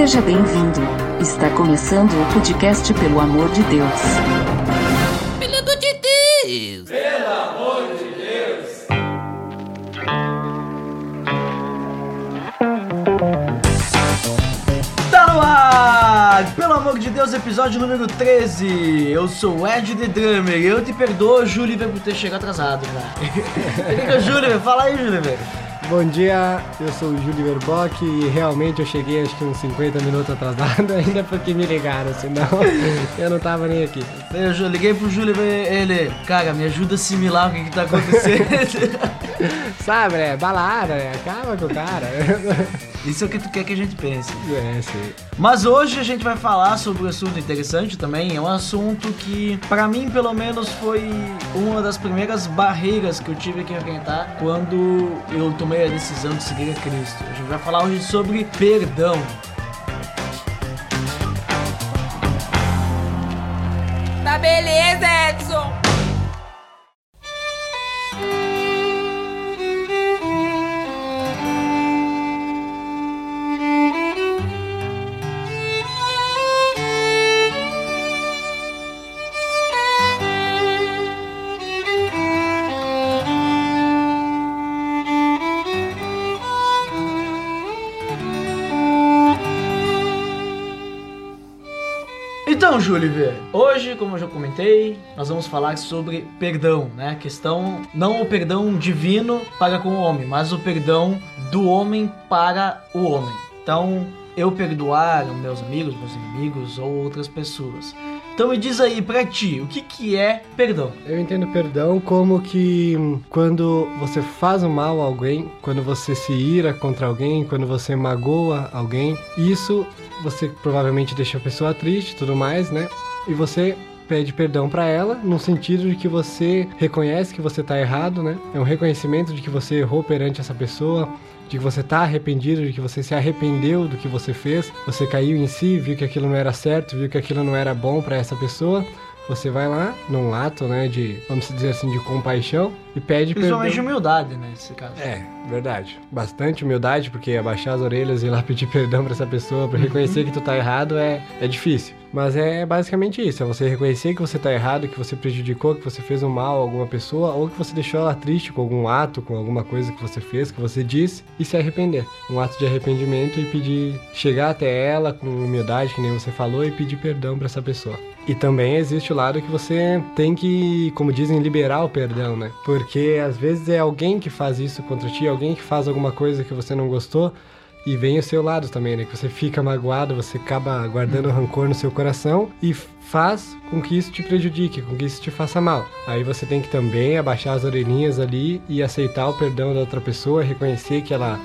Seja bem-vindo. Está começando o podcast Pelo Amor de Deus. Pelo amor de Deus! Tá no ar! Pelo amor de Deus, episódio número 13. Eu sou o Ed The Drummer e eu te perdoo, Júliver, por ter chegado atrasado, cara. Liga, Júliver, fala aí, Júliver. Bom dia, eu sou o Júlio Verbock e realmente eu cheguei acho que uns 50 minutos atrasado, ainda porque me ligaram, senão eu não tava nem aqui. Eu liguei pro Júliver, ele, cara, me ajuda a assimilar o que que tá acontecendo. Sabe, né? Balada, né? Acaba com o cara. Isso é o que tu quer que a gente pense. É, sim. Mas hoje a gente vai falar sobre um assunto interessante também. É um assunto que, pra mim, pelo menos, foi uma das primeiras barreiras que eu tive que enfrentar quando eu tomei a decisão de seguir a Cristo. A gente vai falar hoje sobre perdão. Tá beleza, Edson! Júlio, hoje, como eu já comentei, nós vamos falar sobre perdão, né? A questão, não o perdão divino para com o homem, mas o perdão do homem para o homem. Então, eu perdoar meus amigos, meus inimigos ou outras pessoas. Então me diz aí, pra ti, o que que é perdão? Eu entendo perdão como que quando você faz um mal a alguém, quando você se ira contra alguém, quando você magoa alguém, isso você provavelmente deixa a pessoa triste tudo mais, né? E você pede perdão pra ela, no sentido de que você reconhece que você tá errado, né? É um reconhecimento de que você errou perante essa pessoa, de que você tá arrependido, de que você se arrependeu do que você fez, você caiu em si, viu que aquilo não era certo, viu que aquilo não era bom pra essa pessoa. Você vai lá, num ato, né, de, vamos dizer assim, de compaixão e pede Principalmente perdão. humildade, né, nesse caso. É, verdade. Bastante humildade, porque abaixar as orelhas e ir lá pedir perdão pra essa pessoa, pra reconhecer que tu tá errado é, é difícil. Mas é basicamente isso, é você reconhecer que você tá errado, que você prejudicou, que você fez um mal a alguma pessoa, ou que você deixou ela triste com algum ato, com alguma coisa que você fez, que você disse, e se arrepender. Um ato de arrependimento e pedir, chegar até ela com humildade, que nem você falou, e pedir perdão pra essa pessoa. E também existe o lado que você tem que, como dizem, liberar o perdão, né? Porque às vezes é alguém que faz isso contra ti, alguém que faz alguma coisa que você não gostou, e vem o seu lado também, né? Que você fica magoado, você acaba guardando rancor no seu coração e faz com que isso te prejudique, com que isso te faça mal. Aí você tem que também abaixar as orelhinhas ali e aceitar o perdão da outra pessoa, reconhecer que ela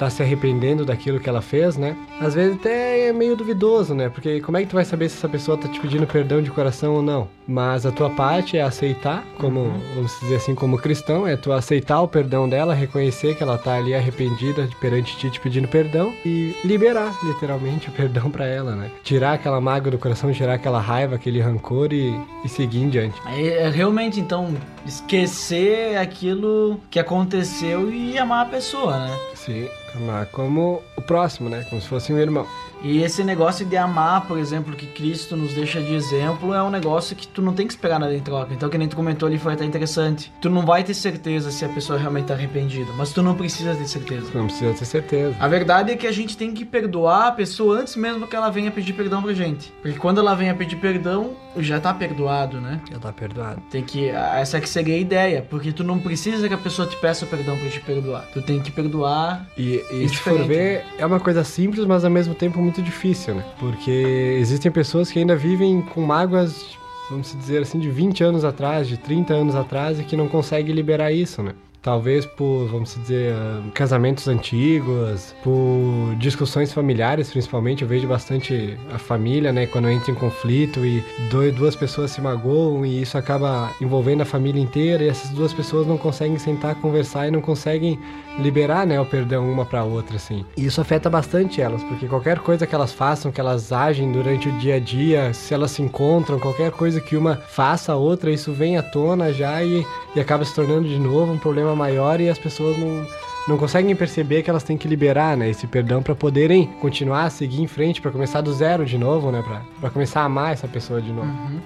tá se arrependendo daquilo que ela fez, né? Às vezes até é meio duvidoso, né? Porque como é que tu vai saber se essa pessoa tá te pedindo perdão de coração ou não? Mas a tua parte é aceitar, como, vamos dizer assim, como cristão, é tu aceitar o perdão dela, reconhecer que ela tá ali arrependida perante ti te pedindo perdão e liberar, literalmente, o perdão pra ela, né? Tirar aquela mágoa do coração, tirar aquela raiva, aquele rancor e, e seguir em diante. É, é realmente, então, esquecer aquilo que aconteceu e amar a pessoa, né? Sim, amar como o próximo, né? Como se fosse um irmão. E esse negócio de amar, por exemplo, que Cristo nos deixa de exemplo, é um negócio que tu não tem que esperar nada em troca. Então, que nem tu comentou ali, foi até interessante. Tu não vai ter certeza se a pessoa realmente tá arrependida, mas tu não precisa ter certeza. Não precisa ter certeza. A verdade é que a gente tem que perdoar a pessoa antes mesmo que ela venha pedir perdão pra gente. Porque quando ela venha pedir perdão, já tá perdoado, né? Já tá perdoado. Tem que. Essa que seria a ideia. Porque tu não precisa que a pessoa te peça perdão pra te perdoar. Tu tem que perdoar. E, e É se for ver, é uma coisa simples, mas ao mesmo tempo muito difícil, né? Porque existem pessoas que ainda vivem com mágoas, vamos dizer assim, de 20 anos atrás, de 30 anos atrás e que não conseguem liberar isso, né? Talvez por, vamos dizer, casamentos antigos, por discussões familiares, principalmente. Eu vejo bastante a família, né? Quando entra em conflito e dois, duas pessoas se magoam e isso acaba envolvendo a família inteira e essas duas pessoas não conseguem sentar, conversar e não conseguem liberar, né, o perdão uma para outra, assim. E isso afeta bastante elas, porque qualquer coisa que elas façam, que elas agem durante o dia a dia, se elas se encontram, qualquer coisa que uma faça a outra, isso vem à tona já e, e acaba se tornando de novo um problema maior e as pessoas não, não conseguem perceber que elas têm que liberar, né, esse perdão para poderem continuar a seguir em frente, para começar do zero de novo, né, pra, pra começar a amar essa pessoa de novo. Uhum.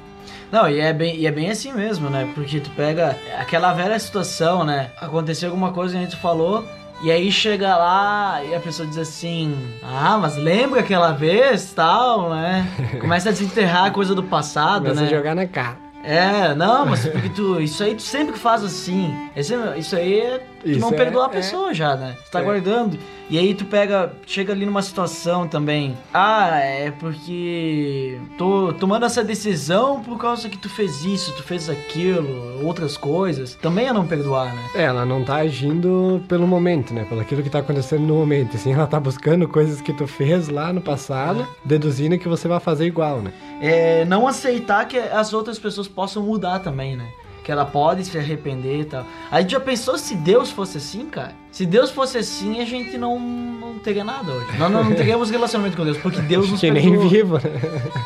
Não, e é, bem, e é bem assim mesmo, né? Porque tu pega aquela velha situação, né? Aconteceu alguma coisa que a gente falou, e aí chega lá e a pessoa diz assim: Ah, mas lembra aquela vez tal, né? Começa a desenterrar a coisa do passado, Começa né? a jogar na cara. É, não, mas porque tu. Isso aí tu sempre faz assim. Isso aí é. Isso não é- perdoa a é. pessoa já, né? Tu tá É. guardando. E aí tu pega. Chega ali numa situação também. Ah, é porque. Tô tomando essa decisão por causa que tu fez isso, tu fez aquilo, outras coisas. Também é não perdoar, né? É, ela não tá agindo pelo momento, né? Pelo aquilo que tá acontecendo no momento. Assim, ela tá buscando coisas que tu fez lá no passado, deduzindo que você vai fazer igual, né? É não aceitar que as outras pessoas possam mudar também, né? Que ela pode se arrepender e tal. Aí já pensou se Deus fosse assim, cara? Se Deus fosse assim, a gente não, não teria nada hoje. Nós não, não teríamos relacionamento com Deus, porque Deus nos que nem perdoou. vivo, né?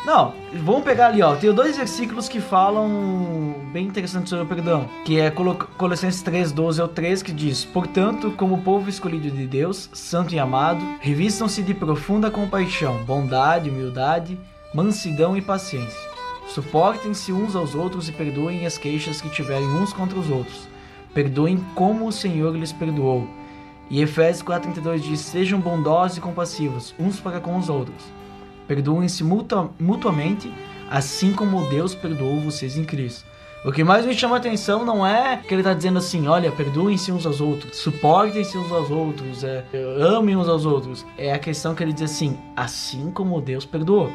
Não, vamos pegar ali, ó. Tem dois versículos que falam bem interessante sobre o perdão. Que é Colo- Colossenses 3, 12 ao 13, que diz: Portanto, como povo escolhido de Deus, santo e amado, revistam-se de profunda compaixão, bondade, humildade, mansidão e paciência. Suportem-se uns aos outros e perdoem as queixas que tiverem uns contra os outros. Perdoem como o Senhor lhes perdoou. E Efésios 4,32 diz: Sejam bondosos e compassivos, uns para com os outros. Perdoem-se mutua- mutuamente, assim como Deus perdoou vocês em Cristo. O que mais me chama a atenção não é que ele está dizendo assim, olha, perdoem-se uns aos outros, suportem-se uns aos outros, é, amem uns aos outros. É a questão que ele diz assim, assim como Deus perdoou.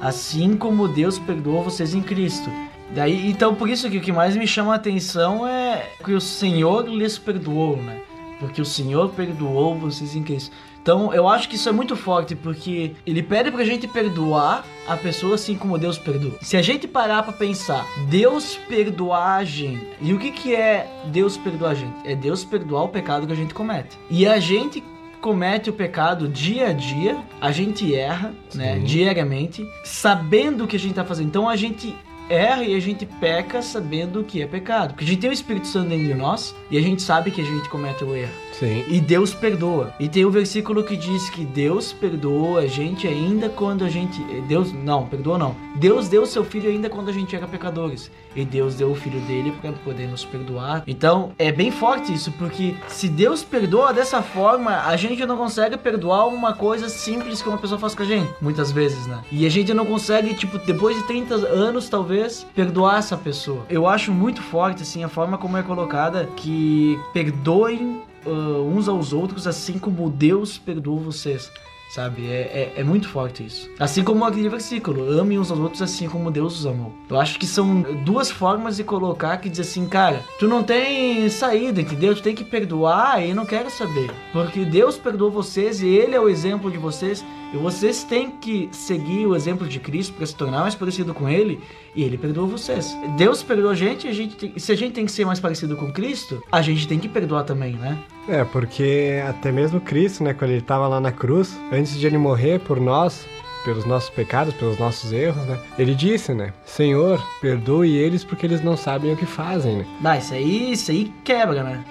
Assim como Deus perdoou vocês em Cristo. Daí, então por isso que o que mais me chama a atenção é que o Senhor lhes perdoou, né? Porque o Senhor perdoou vocês em Cristo. Então, eu acho que isso é muito forte, porque ele pede pra gente perdoar a pessoa assim como Deus perdoa. Se a gente parar pra pensar, Deus perdoar a gente. E o que que é Deus perdoar a gente? É Deus perdoar o pecado que a gente comete. E a gente comete o pecado dia a dia, a gente erra, né, Sim. diariamente, sabendo o que a gente tá fazendo. Então a gente erra e a gente peca sabendo o que é pecado. Porque a gente tem o Espírito Santo dentro de nós e a gente sabe que a gente comete o erro. Sim. E Deus perdoa. E tem o versículo que diz que Deus perdoa a gente ainda quando a gente. Deus. Não, perdoa não. Deus deu o seu filho ainda quando a gente era pecadores. E Deus deu o filho dele para poder nos perdoar. Então é bem forte isso, porque se Deus perdoa dessa forma, a gente não consegue perdoar uma coisa simples que uma pessoa faz com a gente, muitas vezes, né? E a gente não consegue, tipo, depois de 30 anos, talvez, perdoar essa pessoa. Eu acho muito forte, assim, a forma como é colocada que perdoem uh, uns aos outros, assim como Deus perdoou vocês. Sabe? É, é, é muito forte isso. Assim como aquele versículo: ame uns aos outros assim como Deus os amou. Eu acho que são duas formas de colocar que diz assim, cara, tu não tem saída, entendeu? Tu tem que perdoar e não quero saber. Porque Deus perdoou vocês e Ele é o exemplo de vocês. E vocês têm que seguir o exemplo de Cristo para se tornar mais parecido com Ele. E Ele perdoou vocês. Deus perdoou a gente e a gente tem- se a gente tem que ser mais parecido com Cristo, a gente tem que perdoar também, né? É, porque até mesmo Cristo, né, quando ele estava lá na cruz, antes de ele morrer por nós, pelos nossos pecados, pelos nossos erros, né, ele disse, né, Senhor, perdoe eles porque eles não sabem o que fazem, né. Dá, isso aí, isso aí quebra, né?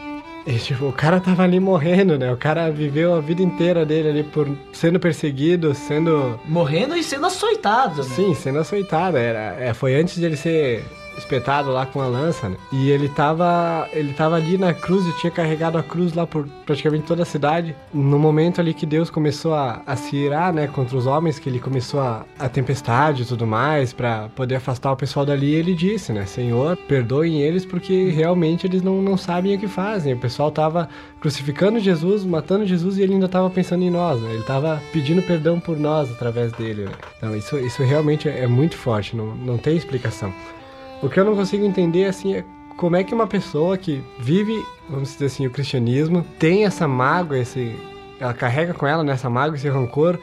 E, tipo, o cara tava ali morrendo, né, o cara viveu a vida inteira dele ali por sendo perseguido, sendo, Morrendo e sendo açoitado, né? sim, sendo açoitado, era, é, foi antes de ele ser espetado lá com a lança, né? E ele tava, ele tava ali na cruz e tinha carregado a cruz lá por praticamente toda a cidade. No momento ali que Deus começou a, a se irar, né, contra os homens, que ele começou a, a tempestade e tudo mais, pra poder afastar o pessoal dali, ele disse, né, Senhor, perdoem eles porque realmente eles não, não sabem o que fazem. O pessoal tava crucificando Jesus, matando Jesus e ele ainda tava pensando em nós, né? Ele tava pedindo perdão por nós através dele, né? Então isso, isso realmente é muito forte, não, não tem explicação. O que eu não consigo entender assim é como é que uma pessoa que vive, vamos dizer assim, o cristianismo, tem essa mágoa, esse ela carrega com ela nessa mágoa, esse rancor,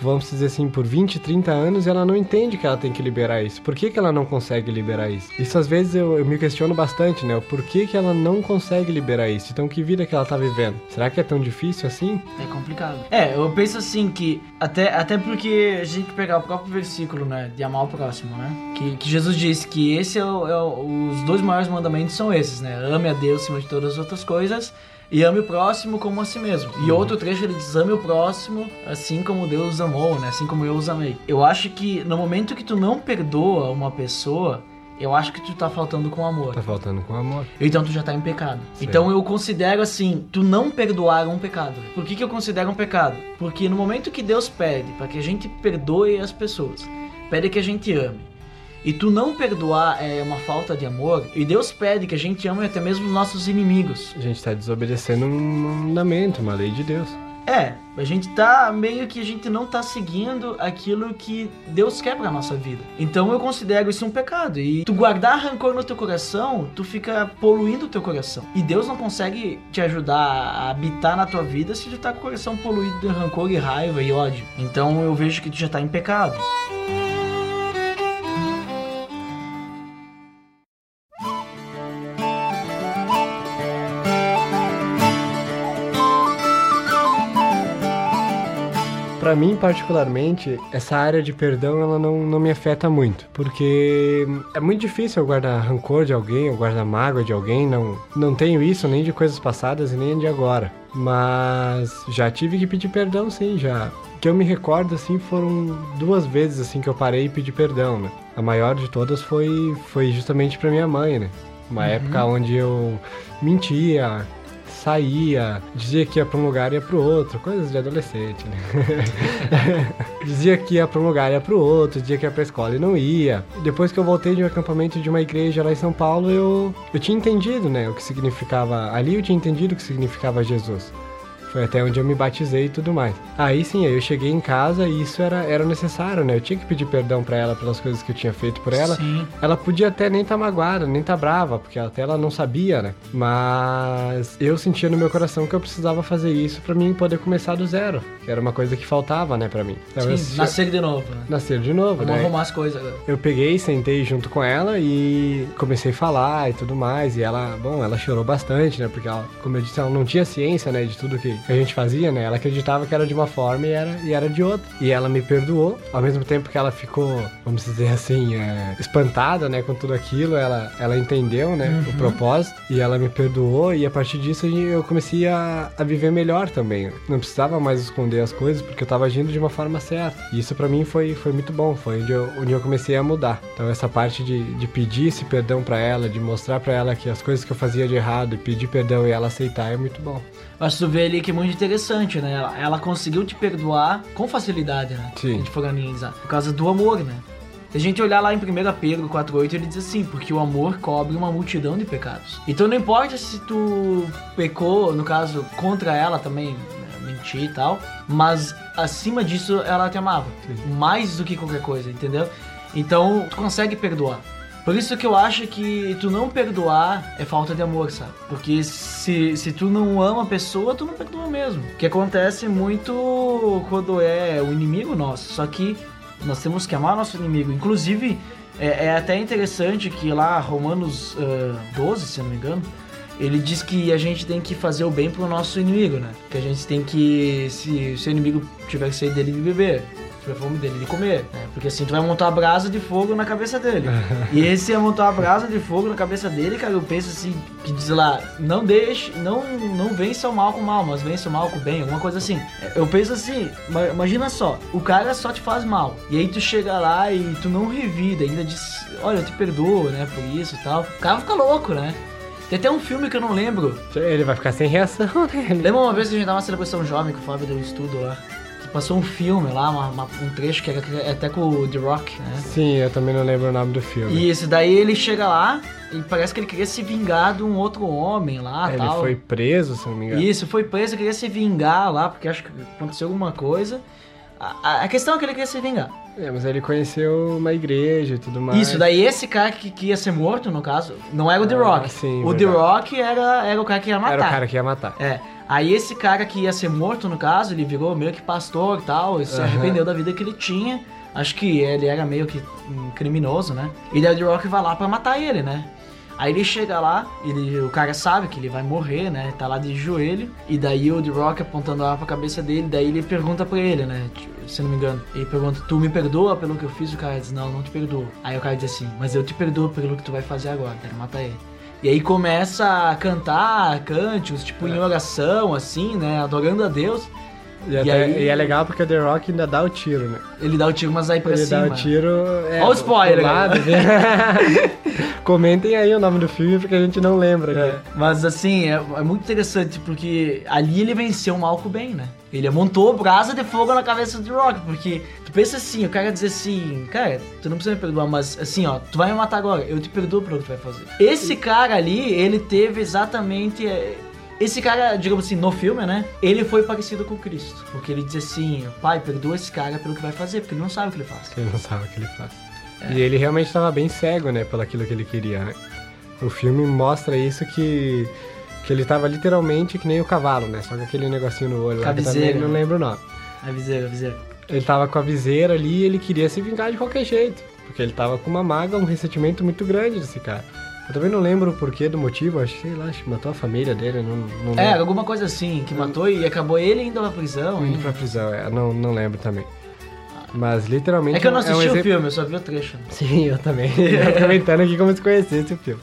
vamos dizer assim, por 20, 30 anos e ela não entende que ela tem que liberar isso. Por que, que ela não consegue liberar isso? Isso às vezes eu, eu me questiono bastante, né? Por que, que ela não consegue liberar isso? Então que vida que ela tá vivendo? Será que é tão difícil assim? É complicado. É, eu penso assim que até, até porque a gente pegar o próprio versículo, né, de amar o próximo, né? Que, que Jesus disse que esse é, o, é o- os dois maiores mandamentos são esses, né? Ame a Deus acima de todas as outras coisas e ame o próximo como a si mesmo. E outro trecho ele diz: ame o próximo assim como Deus amou, né? Assim como eu os amei. Eu acho que no momento que tu não perdoa uma pessoa, eu acho que tu tá faltando com amor. Tá faltando com amor. Então tu já tá em pecado. Sim. Então eu considero assim, tu não perdoar um pecado. Por que, que eu considero um pecado? Porque no momento que Deus pede para que a gente perdoe as pessoas, pede que a gente ame. E tu não perdoar é uma falta de amor, e Deus pede que a gente ame até mesmo os nossos inimigos. A gente tá desobedecendo um mandamento, uma lei de Deus. É, a gente tá meio que a gente não tá seguindo aquilo que Deus quer pra nossa vida. Então eu considero isso um pecado. E tu guardar rancor no teu coração, tu fica poluindo o teu coração. E Deus não consegue te ajudar a habitar na tua vida se tu tá com o coração poluído de rancor e raiva e ódio. Então eu vejo que tu já tá em pecado. Pra mim, particularmente, essa área de perdão, ela não, não me afeta muito. Porque é muito difícil eu guardar rancor de alguém, eu guardar mágoa de alguém. Não, não tenho isso nem de coisas passadas e nem de agora. Mas já tive que pedir perdão, sim, já. Que eu me recordo, assim, foram duas vezes, assim, que eu parei e pedi perdão, né? A maior de todas foi, foi justamente pra minha mãe, né? Uma época onde eu mentia, saía, dizia que ia pra um lugar e ia pro outro, coisas de adolescente, né? dizia que ia pra um lugar e ia pro outro, dizia que ia pra escola e não ia. Depois que eu voltei de um acampamento de uma igreja lá em São Paulo, eu, eu tinha entendido, né, o que significava, ali eu tinha entendido o que significava Jesus. Foi até onde eu me batizei e tudo mais. Aí sim, aí eu cheguei em casa e isso era, era necessário, né? Eu tinha que pedir perdão pra ela pelas coisas que eu tinha feito por ela. Sim. Ela podia até nem estar tá magoada, nem estar tá brava, porque até ela não sabia, né? Mas eu sentia no meu coração que eu precisava fazer isso pra mim poder começar do zero, que era uma coisa que faltava, né, pra mim. Então, Sim, nascer de novo, né? Nascer de novo, Vamos né? arrumar as coisas agora. Eu peguei, sentei junto com ela e comecei a falar e tudo mais. E ela, bom, ela chorou bastante, né? Porque ela, como eu disse, ela não tinha ciência, né, de tudo que a gente fazia, né? Ela acreditava que era de uma forma e era, e era de outra. E ela me perdoou, ao mesmo tempo que ela ficou, vamos dizer assim, é, espantada, né, com tudo aquilo. Ela, ela entendeu, né, o propósito e ela me perdoou. E a partir disso eu comecei a, a viver melhor também. Não precisava mais esconder as coisas porque eu tava agindo de uma forma certa. E isso pra mim foi, foi muito bom. Foi onde eu, onde eu comecei a mudar. Então essa parte de, de pedir esse perdão pra ela, de mostrar pra ela que as coisas que eu fazia de errado, e pedir perdão e ela aceitar é muito bom. Mas tu vê ali que é muito interessante, né? Ela, ela conseguiu te perdoar com facilidade, né? Sim. Se a gente for analisar. Por causa do amor, né? Se a gente olhar lá em 1 Pedro 4.8, ele diz assim, porque o amor cobre uma multidão de pecados. Então não importa se tu pecou, no caso, contra ela também, né, mentir e tal, mas acima disso ela te amava. Mais do que qualquer coisa, entendeu? Então tu consegue perdoar. Por isso que eu acho que tu não perdoar é falta de amor, sabe? Porque se, se tu não ama a pessoa, tu não perdoa mesmo. Que acontece muito quando é o inimigo nosso. Só que nós temos que amar nosso inimigo. Inclusive, é, é até interessante que lá, Romanos ah, 12, se eu não me engano, ele diz que a gente tem que fazer o bem pro nosso inimigo, né? Que a gente tem que, se o inimigo tiver sede dele de beber, tiver fome dele de comer, né? Porque assim tu vai montar a brasa de fogo na cabeça dele. e esse é montar a brasa de fogo na cabeça dele, cara, eu penso assim, que diz lá, não deixe, não, não vença o mal com o mal, mas vença o mal com o bem, alguma coisa assim. Eu penso assim, ma- imagina só, o cara só te faz mal, e aí tu chega lá e tu não revida, ainda diz, olha, eu te perdoo, né, por isso e tal. O cara fica louco, né? Tem até um filme que eu não lembro, Ele vai ficar sem reação, né? Lembra uma vez que a gente tava na celebração jovem que o Fábio deu um estudo lá? Passou um filme lá, uma- uma- um trecho que era é até com o The Rock, né? Sim, eu também não lembro o nome do filme. Isso, daí ele chega lá e parece que ele queria se vingar de um outro homem lá Ele tal. foi preso, se não me engano. Isso, foi preso, queria se vingar lá, porque acho que aconteceu alguma coisa. A, a- questão é que ele queria se vingar. É, mas ele conheceu uma igreja e tudo mais. Isso, daí esse cara que, que ia ser morto, no caso, não era o The Ah, Rock. sim, o The verdade. Rock era, era o cara que ia matar. Era o cara que ia matar. É. Aí esse cara que ia ser morto, no caso, ele virou meio que pastor e tal, e se arrependeu da vida que ele tinha. Acho que ele era meio que um criminoso, né? E daí o The Rock vai lá pra matar ele, né? Aí ele chega lá, ele, o cara sabe que ele vai morrer, né? Tá lá de joelho. E daí o The Rock apontando a arma pra cabeça dele, daí ele pergunta pra ele, né? Se não me engano. Ele pergunta, tu me perdoa pelo que eu fiz? O cara diz, não, não te perdoo. Aí o cara diz assim, mas eu te perdoo pelo que tu vai fazer agora, quero matar ele. E aí começa a cantar cânticos, tipo, em oração, assim, né? Adorando a Deus. E, E até- aí- e é legal porque o The Rock ainda dá o tiro, né? Ele dá o tiro, mas aí pra Ele cima. dá o tiro. É, Ó o spoiler, lado, né? Comentem aí o nome do filme porque a gente não lembra. É, mas assim, é, é muito interessante porque ali ele venceu o mal com o bem, né? Ele montou brasa de fogo na cabeça do Rock, porque tu pensa assim, o cara dizer assim, cara, tu não precisa me perdoar, mas assim, ó, tu vai me matar agora, eu te perdoo pelo que tu vai fazer. Esse cara ali, ele teve exatamente. Esse cara, digamos assim, no filme, né? Ele foi parecido com Cristo. Porque ele diz assim, pai, perdoa esse cara pelo que vai fazer, porque ele não sabe o que ele faz. Ele não sabe o que ele faz. É. E ele realmente estava bem cego, né, pelo aquilo que ele queria, né? O filme mostra isso que que ele tava literalmente que nem o cavalo, né? Só com aquele negocinho no olho também Caviseira, não né? lembro o nome. Aviseira, aviseira. Ele tava com a viseira ali e ele queria se vingar de qualquer jeito. Porque ele tava com uma mágoa, um ressentimento muito grande desse cara. Eu também não lembro o porquê do motivo, acho que, sei lá, acho que matou a família dele, não, não É, lembro. alguma coisa assim, que matou e acabou ele indo pra prisão. Indo hein? pra prisão, é, não, não lembro também. Mas literalmente. É que eu não é um assisti o exemplo- filme, eu só vi o trecho. Sim, eu também. eu comentando aqui como se conhecesse o filme.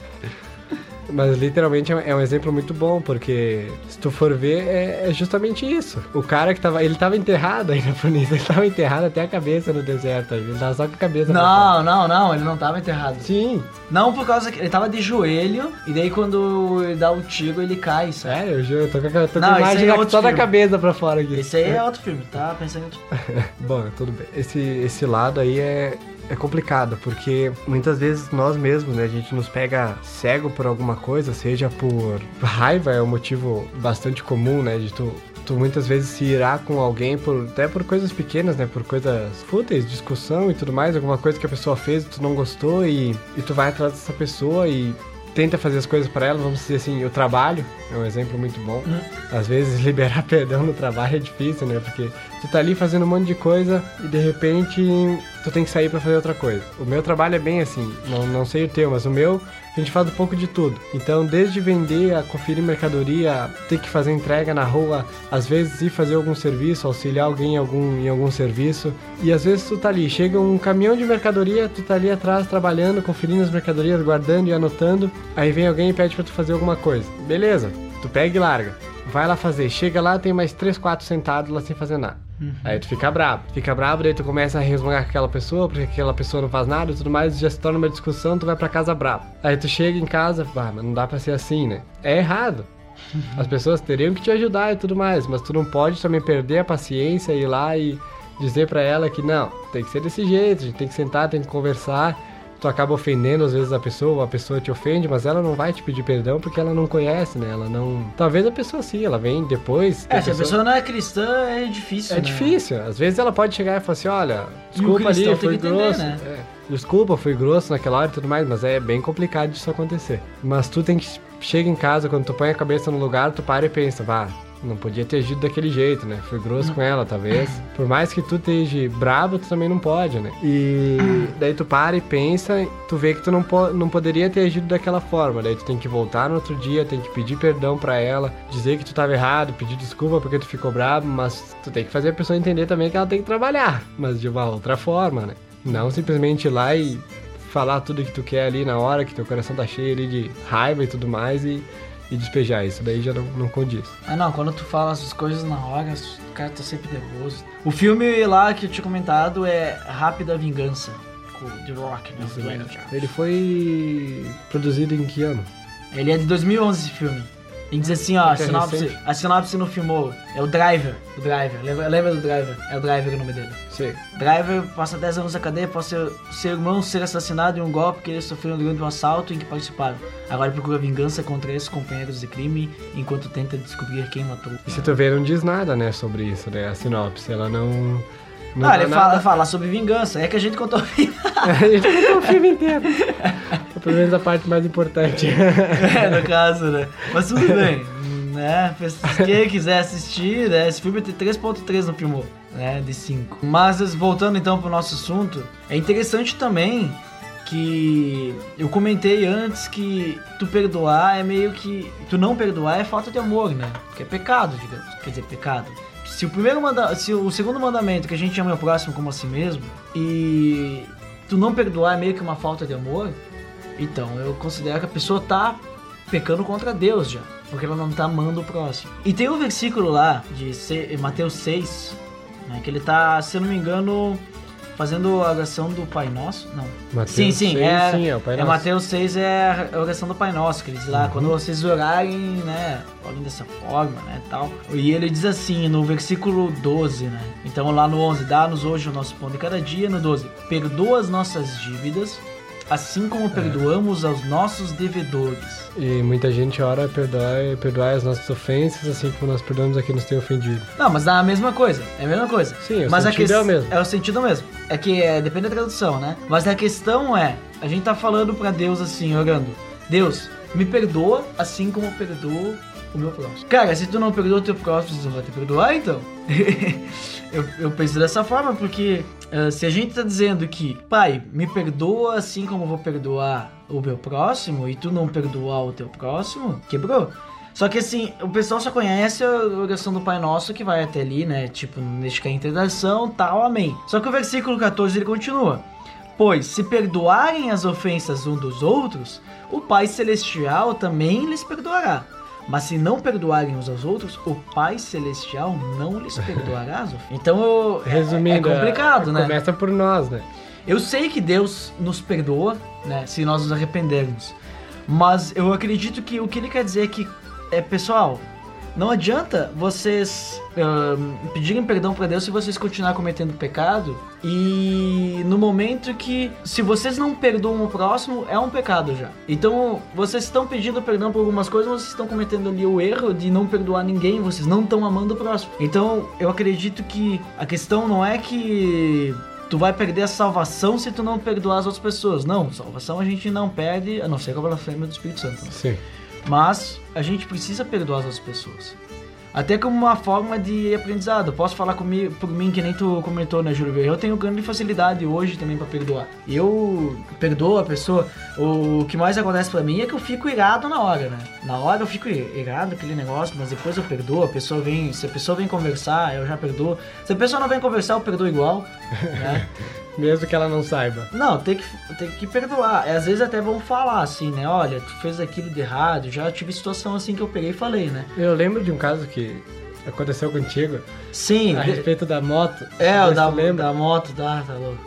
Mas literalmente é um- é um exemplo muito bom, porque se tu for ver, é, é justamente isso. O cara que tava. Ele tava enterrado ainda por isso, ele tava enterrado até a cabeça no deserto. Ele tava só com a cabeça. Não, não, não, ele não tava enterrado. Sim, Não por causa que ele tava de joelho, e daí quando ele dá o tiro, ele cai, sabe? sério, eu juro, eu tô com a, tô com Não, imagem é da- só da filme. cabeça pra fora aqui. Esse aí é outro filme, tá pensando em outro. Bom, tudo bem. Esse, esse lado aí é, é complicado, porque muitas vezes nós mesmos, né, a gente nos pega cego por alguma coisa, seja por raiva, é um motivo bastante comum, né, de tu, tu muitas vezes se irá com alguém por, até por coisas pequenas, né, por coisas fúteis, discussão e tudo mais, alguma coisa que a pessoa fez e tu não gostou e, e tu vai atrás dessa pessoa e tenta fazer as coisas pra ela, vamos dizer assim, o trabalho é um exemplo muito bom. Às vezes liberar perdão no trabalho é difícil, né? Porque tu tá ali fazendo um monte de coisa e de repente tu tem que sair pra fazer outra coisa. O meu trabalho é bem assim, não, não sei o teu, mas o meu a gente faz um pouco de tudo. Então, desde vender, a conferir mercadoria, ter que fazer entrega na rua, às vezes ir fazer algum serviço, auxiliar alguém em algum, em algum serviço. E às vezes tu tá ali, chega um caminhão de mercadoria, tu tá ali atrás trabalhando, conferindo as mercadorias, guardando e anotando. Aí vem alguém e pede pra tu fazer alguma coisa. Beleza, tu pega e larga. Vai lá fazer. Chega lá, tem mais 3, 4 sentados lá sem fazer nada. Aí tu fica bravo. Fica bravo, daí tu começa a resmungar com aquela pessoa, porque aquela pessoa não faz nada e tudo mais, já se torna uma discussão, tu vai pra casa bravo. Aí tu chega em casa, ah, mas não dá pra ser assim, né? É errado. As pessoas teriam que te ajudar e tudo mais, mas tu não pode também perder a paciência e ir lá e dizer pra ela que não, tem que ser desse jeito, a gente tem que sentar, tem que conversar. Tu acaba ofendendo às vezes a pessoa, a pessoa te ofende, mas ela não vai te pedir perdão porque ela não conhece, né? Ela não. Talvez a pessoa sim, ela vem depois. É, se a pessoa não é cristã, é difícil. É né? difícil. Às vezes ela pode chegar e falar assim, olha, o desculpa ali, foi que entender, grosso. né? É, desculpa, fui grosso naquela hora e tudo mais, mas é bem complicado disso acontecer. Mas tu tem que. Chega em casa, quando tu põe a cabeça no lugar, tu para e pensa, vá. Não podia ter agido daquele jeito, né? Fui grosso com ela, talvez. Por mais que tu esteja brabo, tu também não pode, né? E daí tu para e pensa, tu vê que tu não, po não poderia ter agido daquela forma. Daí tu tem que voltar no outro dia, tem que pedir perdão pra ela, dizer que tu tava errado, pedir desculpa porque tu ficou brabo, mas tu tem que fazer a pessoa entender também que ela tem que trabalhar, mas de uma outra forma, né? Não simplesmente ir lá e falar tudo que tu quer ali na hora, que teu coração tá cheio ali de raiva e tudo mais e, e despejar isso. Daí já não, não condiz. Ah, não, quando tu fala essas coisas na hora, o cara tá sempre nervoso. O filme lá que eu tinha comentado é Rápida Vingança, com o The Rock, né? Ele foi produzido em que ano? Ele é de 2011 esse filme. E diz assim, ó, a sinopse, a sinopse no filmou. É o Driver, o Driver. Lembra, lembra do Driver? É o Driver o nome dele. Sim. Driver passa 10 anos na cadeia após seu, seu irmão ser assassinado em um golpe que eles sofreram durante um assalto em que participaram. Agora procura vingança contra esses companheiros de crime enquanto tenta descobrir quem matou. E se tu ver, não diz nada, né, sobre isso, né? A sinopse, ela não. Não Ah, ele fala, fala sobre vingança. É que a gente contou o filme. a gente contou o filme inteiro. Pelo menos a parte mais importante. é, no caso, né? Mas tudo bem. Né? Quem quiser assistir, né? Esse filme tem 3.3 no filme, né? De 5. Mas voltando então pro nosso assunto, é interessante também que eu comentei antes que tu perdoar é meio que. Tu não perdoar é falta de amor, né? Porque é pecado, digamos. Quer dizer, pecado. Se o primeiro manda, se o segundo mandamento que a gente ama o próximo como a si mesmo e tu não perdoar é meio que uma falta de amor, então eu considero que a pessoa tá pecando contra Deus já, porque ela não tá amando o próximo. E tem um versículo lá de Mateus 6, né, que ele tá, se eu não me engano, fazendo a oração do Pai Nosso. Não. Mateus sim, sim, 6, é, sim, é o Pai é Nosso. Mateus 6 é a oração do Pai Nosso, que ele diz lá, Uhum. quando vocês orarem, né, orem dessa forma, né, tal. E ele diz assim, no versículo 12, né, então lá no 11, dá-nos hoje o nosso pão de cada dia, no 12, perdoa as nossas dívidas, assim É. como perdoamos aos nossos devedores. E muita gente ora perdoar, perdoar as nossas ofensas, assim como nós perdoamos a quem nos tem ofendido. Não, mas dá a mesma coisa, é a mesma coisa. Sim, o mas sentido ques- é o mesmo. É o sentido mesmo. É que é, depende da tradução, né? Mas a questão é, a gente tá falando pra Deus assim, orando. Deus, me perdoa assim como eu perdoo o meu próximo. Cara, se tu não perdoa o teu próximo, você vai te perdoar, então? eu, eu penso dessa forma, porque eh, se a gente tá dizendo que, pai, me perdoa assim como eu vou perdoar o meu próximo, e tu não perdoar o teu próximo, quebrou. Só que assim, o pessoal só conhece a oração do Pai Nosso que vai até ali, né? Tipo, deixa a intercessão, tal, amém. Só que o versículo 14 ele continua. Pois, se perdoarem as ofensas um dos outros, o Pai Celestial também lhes perdoará. Mas se não perdoarem uns aos outros, o Pai Celestial não lhes perdoará as ofensas. Então, eu- é- Resumindo, é complicado, é- né? Começa por nós, né? Eu sei que Deus nos perdoa, né, se nós nos arrependermos. Mas eu acredito que o que ele quer dizer é que, é, pessoal, não adianta vocês pedirem perdão para Deus se vocês continuarem cometendo pecado. E no momento que, se vocês não perdoam o próximo, é um pecado já. Então, vocês estão pedindo perdão por algumas coisas, vocês estão cometendo ali o erro de não perdoar ninguém, vocês não estão amando o próximo. Então, eu acredito que a questão não é que tu vai perder a salvação se tu não perdoar as outras pessoas. Não, salvação a gente não perde, a não ser com a blasfêmia do Espírito Santo. né? Sim. Mas a gente precisa perdoar as pessoas. Até como uma forma de aprendizado. Posso falar comigo, por mim, que nem tu comentou, né, Júlio? Eu tenho grande facilidade hoje também pra perdoar. Eu perdoo a pessoa. O que mais acontece pra mim é que eu fico irado na hora, né? Na hora eu fico irado aquele negócio, mas depois eu perdoo. A pessoa vem, se a pessoa vem conversar, eu já perdoo. Se a pessoa não vem conversar, eu perdoo igual, né? Mesmo que ela não saiba. Não, tem que, tem que perdoar. É, Às vezes até vão falar assim, né? Olha, tu fez aquilo de errado. Já tive situação assim que eu peguei e falei, né? Eu lembro de um caso que aconteceu contigo Sim, a de- respeito da moto. é, o da, da moto, tá, tá louco.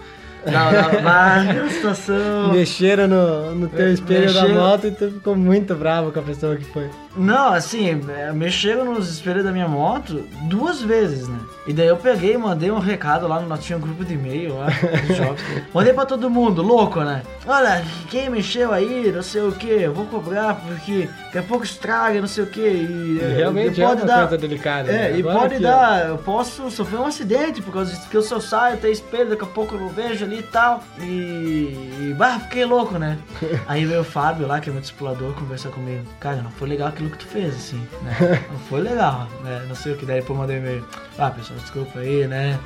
Não, não, mas aquela situação. Mexeram no, no teu espelho da Mexeram. moto e tu ficou muito bravo com a pessoa que foi. Não, assim, é, mexeram nos espelhos da minha moto duas vezes, né? E daí eu peguei e mandei um recado lá, nós tinha um grupo de e-mail lá, jogos. Mandei pra todo mundo, louco, né? Olha, quem mexeu aí, não sei o que, vou cobrar porque daqui a pouco estraga, não sei o que. E, E realmente é uma coisa delicada. É, né? e Agora pode que- dar, eu posso sofrer um acidente por causa disso, que eu só saio, tem espelho, daqui a pouco eu não vejo ali e tal. E. e bah, fiquei louco, né? Aí veio o Fábio lá, que é meu discipulador, conversar comigo. Cara, não foi legal aquilo que tu fez, assim, né? Não foi legal, né? Não sei o que, daí depois mandei um e-mail. Ah, pessoal, desculpa aí, né?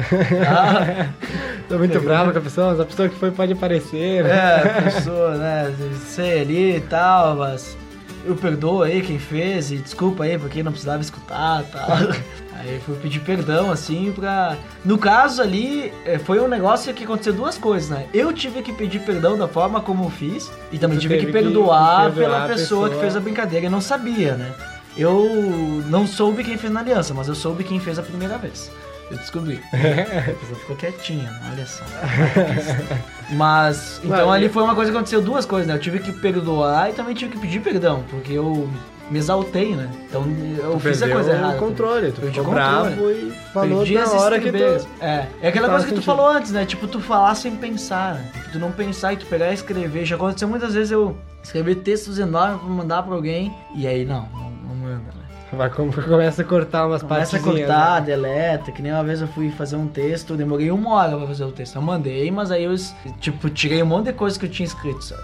Ah, Tô muito bravo com a pessoa, mas a pessoa que foi pode aparecer. né? é, a pessoa, né? Sei ali e tal, mas eu perdoo aí quem fez e desculpa aí porque não precisava escutar e tal. Aí fui pedir perdão, assim, pra. No caso ali, eh, foi um negócio que aconteceu duas coisas, né? Eu tive que pedir perdão da forma como eu fiz e também tive que teve que perdoar, perdoar pela a pessoa, que pessoa. fez a brincadeira. Eu não sabia, né? Eu não soube quem fez na aliança, mas eu soube quem fez a primeira vez. Eu descobri. A pessoa ficou quietinha, olha só. Mas, então ali foi uma coisa que aconteceu duas coisas, né? Eu tive que perdoar e também tive que pedir perdão, porque eu me exaltei, né? Então eu Tu fiz a coisa errada. o controle, tu Perdi ficou o controle. bravo e falou Perdi na hora que tu... É, é aquela coisa que tu sentido. falou antes, né? Tipo, tu falar sem pensar, né? Tu não pensar e tu pegar e escrever. Já aconteceu muitas vezes eu escrever textos enormes pra mandar pra alguém e aí não, não, não manda, né? Vai, começa a cortar umas Começa a cortar, né? deleta, que nem uma vez eu fui fazer um texto, demorei uma hora pra fazer o texto. Eu mandei, mas aí eu, tipo, tirei um monte de coisa que eu tinha escrito, sabe?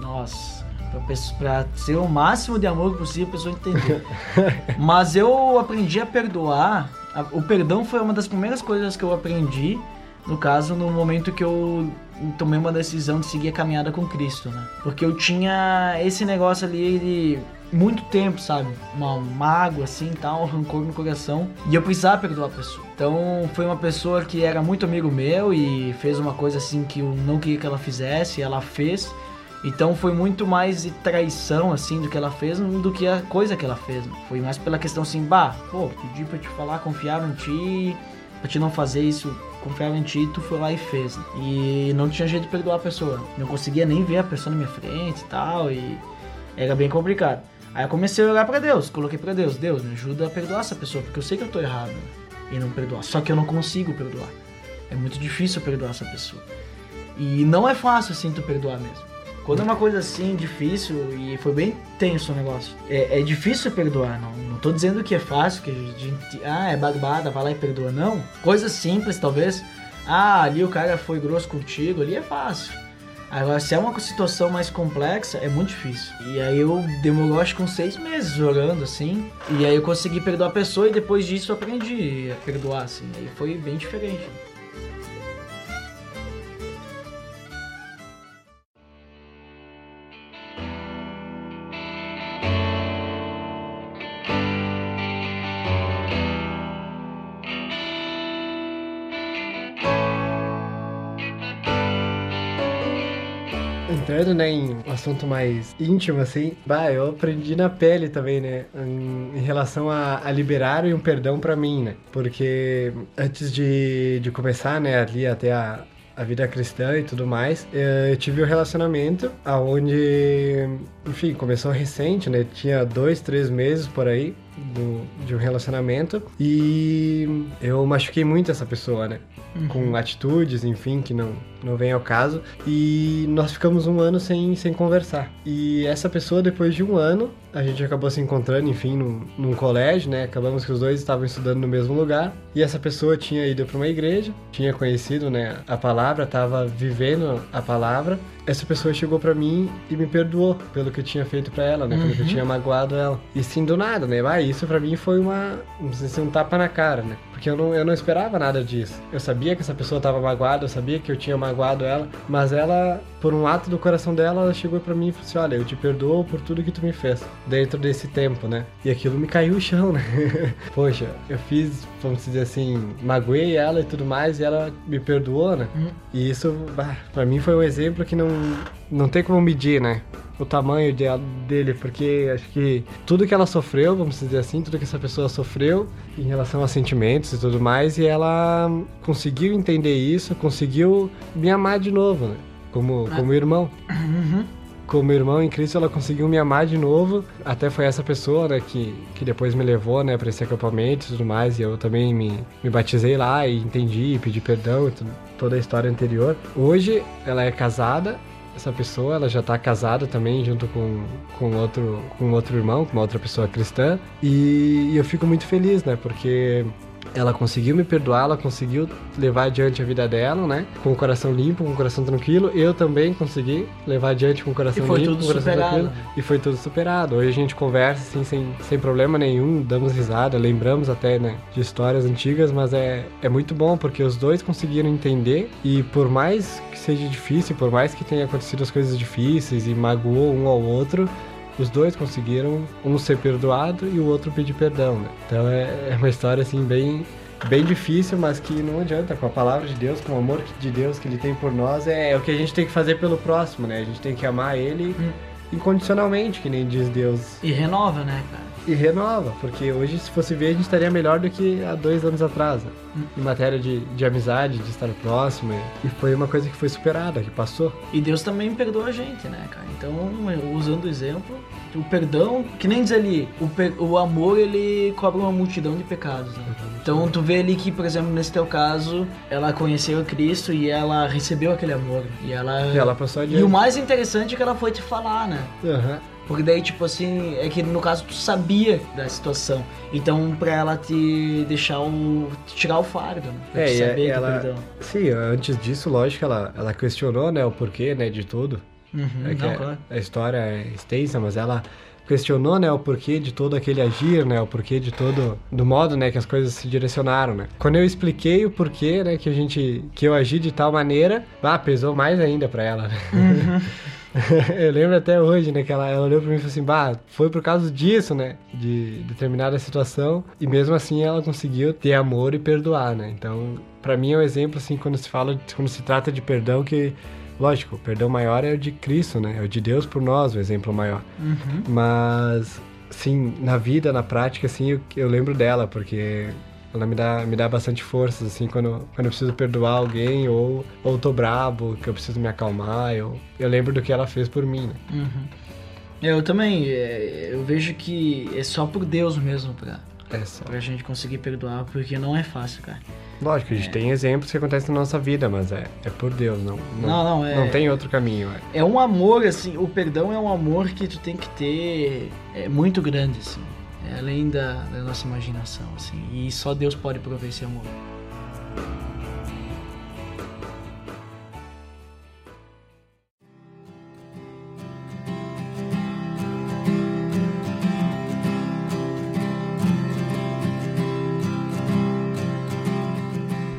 Nossa, pra, pesso- pra ser o máximo de amor possível, a pessoa entender. mas eu aprendi a perdoar. O perdão foi uma das primeiras coisas que eu aprendi, no caso, no momento que eu tomei uma decisão de seguir a caminhada com Cristo, né? Porque eu tinha esse negócio ali de muito tempo, sabe? Uma mágoa assim, tal, um rancor no coração, e eu precisava perdoar a pessoa. Então, foi uma pessoa que era muito amigo meu e fez uma coisa assim que eu não queria que ela fizesse, ela fez. Então foi muito mais de traição, assim, do que ela fez do que a coisa que ela fez. Foi mais pela questão assim, bah, pô, pedi pra te falar, confiava em ti, pra te não fazer isso, confiava em ti, tu foi lá e fez. Né? E não tinha jeito de perdoar a pessoa. Não conseguia nem ver a pessoa na minha frente e tal, e era bem complicado. Aí eu comecei a olhar pra Deus, coloquei pra Deus, Deus, me ajuda a perdoar essa pessoa, porque eu sei que eu tô errado né? e não perdoar. Só que eu não consigo perdoar. É muito difícil perdoar essa pessoa. E não é fácil assim tu perdoar mesmo. Quando é uma coisa assim difícil e foi bem tenso o negócio, é, é difícil perdoar. Não, não tô dizendo que é fácil, que a gente, ah, é barbada, vai lá e perdoa. Não. Coisas simples, talvez. Ah, ali o cara foi grosso contigo, ali é fácil. Agora, se é uma situação mais complexa, é muito difícil. E aí eu demorou acho que uns seis meses orando, assim. E aí eu consegui perdoar a pessoa e depois disso eu aprendi a perdoar, assim. Aí foi bem diferente. Entrando, né, em um assunto mais íntimo, assim, bah, eu aprendi na pele também, né, em, em relação a, a, liberar e um perdão para mim, né, porque antes de, de começar, né, ali até a, a vida cristã e tudo mais, eu tive um relacionamento aonde, enfim, começou recente, né? Tinha dois, três meses por aí do, de um relacionamento e eu machuquei muito essa pessoa, né? Uhum. Com atitudes, enfim, que não, não vem ao caso. E nós ficamos um ano sem, sem conversar. E essa pessoa, depois de um ano, a gente acabou se encontrando, enfim, num, num colégio, né? Acabamos que os dois estavam estudando no mesmo lugar. E essa pessoa tinha ido para uma igreja, tinha conhecido, né, a palavra, estava vivendo a palavra. Essa pessoa chegou para mim e me perdoou pelo que eu tinha feito para ela, né? Pelo que eu uhum. tinha magoado ela. E sim do nada, né? Ah, isso para mim foi uma, não sei se um tapa na cara, né? Porque eu não, eu não esperava nada disso. Eu sabia que essa pessoa estava magoada, eu sabia que eu tinha magoado ela, mas ela, por um ato do coração dela, ela chegou para mim e falou assim: Olha, eu te perdoo por tudo que tu me fez dentro desse tempo, né? E aquilo me caiu o chão, né? Poxa, eu fiz, vamos dizer assim, magoei ela e tudo mais, e ela me perdoou, né? Uhum. E isso, bah, pra mim, foi um exemplo que não, não tem como medir, né? O tamanho de, dele, porque acho que tudo que ela sofreu, vamos dizer assim, tudo que essa pessoa sofreu em relação a sentimentos e tudo mais, e ela conseguiu entender isso, conseguiu me amar de novo, né? Como, ah. como irmão. Uhum. Como irmão em Cristo, ela conseguiu me amar de novo. Até foi essa pessoa, né, que, que depois me levou, né, para esse acampamento e tudo mais. E eu também me, me batizei lá e entendi, pedi perdão e tudo, toda a história anterior. Hoje, ela é casada essa pessoa, ela já tá casada também junto com, com, outro, com outro irmão, com uma outra pessoa cristã. E, e eu fico muito feliz, né? Porque ela conseguiu me perdoar, ela conseguiu levar adiante a vida dela, né? Com o coração limpo, com o coração tranquilo. Eu também consegui levar adiante com o coração limpo, com o coração superado. tranquilo. E foi tudo superado. Hoje a gente conversa assim, sem, sem problema nenhum, damos risada, lembramos até, né, de histórias antigas, mas é, é muito bom porque os dois conseguiram entender e por mais que seja difícil, por mais que tenha acontecido as coisas difíceis e magoou um ao outro, os dois conseguiram um ser perdoado e o outro pedir perdão, né? Então é, é uma história assim bem bem difícil, mas que não adianta. Com a palavra de Deus, com o amor de Deus que Ele tem por nós, é, é o que a gente tem que fazer pelo próximo, né? A gente tem que amar Ele hum. incondicionalmente, que nem diz Deus. E renova, né, cara? E renova, porque hoje, se fosse ver, a gente estaria melhor do que há dois anos atrás, né? em matéria de, de amizade, de estar próximo, e foi uma coisa que foi superada, que passou. E Deus também perdoa a gente, né, cara? Então, usando o exemplo, o perdão, que nem diz ali, o, o amor ele cobra uma multidão de pecados, né? Então, tu vê ali que, por exemplo, nesse teu caso, ela conheceu Cristo e ela recebeu aquele amor, e ela... E ela passou adiante. E o mais interessante é que ela foi te falar, né? Aham. Uhum. Porque daí, tipo assim, é que no caso tu sabia da situação. Então, pra ela te deixar o. tirar o fardo, né? Pra é, saber ela, perdão. Sim, antes disso, lógico, ela, ela questionou, né, o porquê, né, de tudo. Uhum, é não, claro. a, a história é extensa, mas ela questionou, né, o porquê de todo aquele agir, né, o porquê de todo do modo, né, que as coisas se direcionaram, né. Quando eu expliquei o porquê, né, que a gente que eu agi de tal maneira, ah, pesou mais ainda para ela. Né? Uhum. eu lembro até hoje, né, que ela, ela olhou pra mim e falou assim, bah, foi por causa disso, né, de determinada situação, e mesmo assim ela conseguiu ter amor e perdoar, né, então, para mim é um exemplo, assim, quando se fala, quando se trata de perdão, que Lógico, o perdão maior é o de Cristo, né? É o de Deus por nós, o exemplo maior. Uhum. Mas, sim, na vida, na prática, assim, eu, eu lembro dela, porque ela me dá, me dá bastante forças, assim, quando, quando eu preciso perdoar alguém ou, ou tô brabo, que eu preciso me acalmar. Eu, eu lembro do que ela fez por mim, né? Uhum. Eu também, é, eu vejo que é só por Deus mesmo pra, É só. pra gente conseguir perdoar, porque não é fácil, cara. Lógico, a gente tem exemplos que acontecem na nossa vida, mas é, é por Deus, não, Não, não, é- não tem outro caminho. É. É um amor, assim, o perdão é um amor que tu tem que ter é muito grande, assim. É além da, da nossa imaginação, assim. E só Deus pode prover esse amor.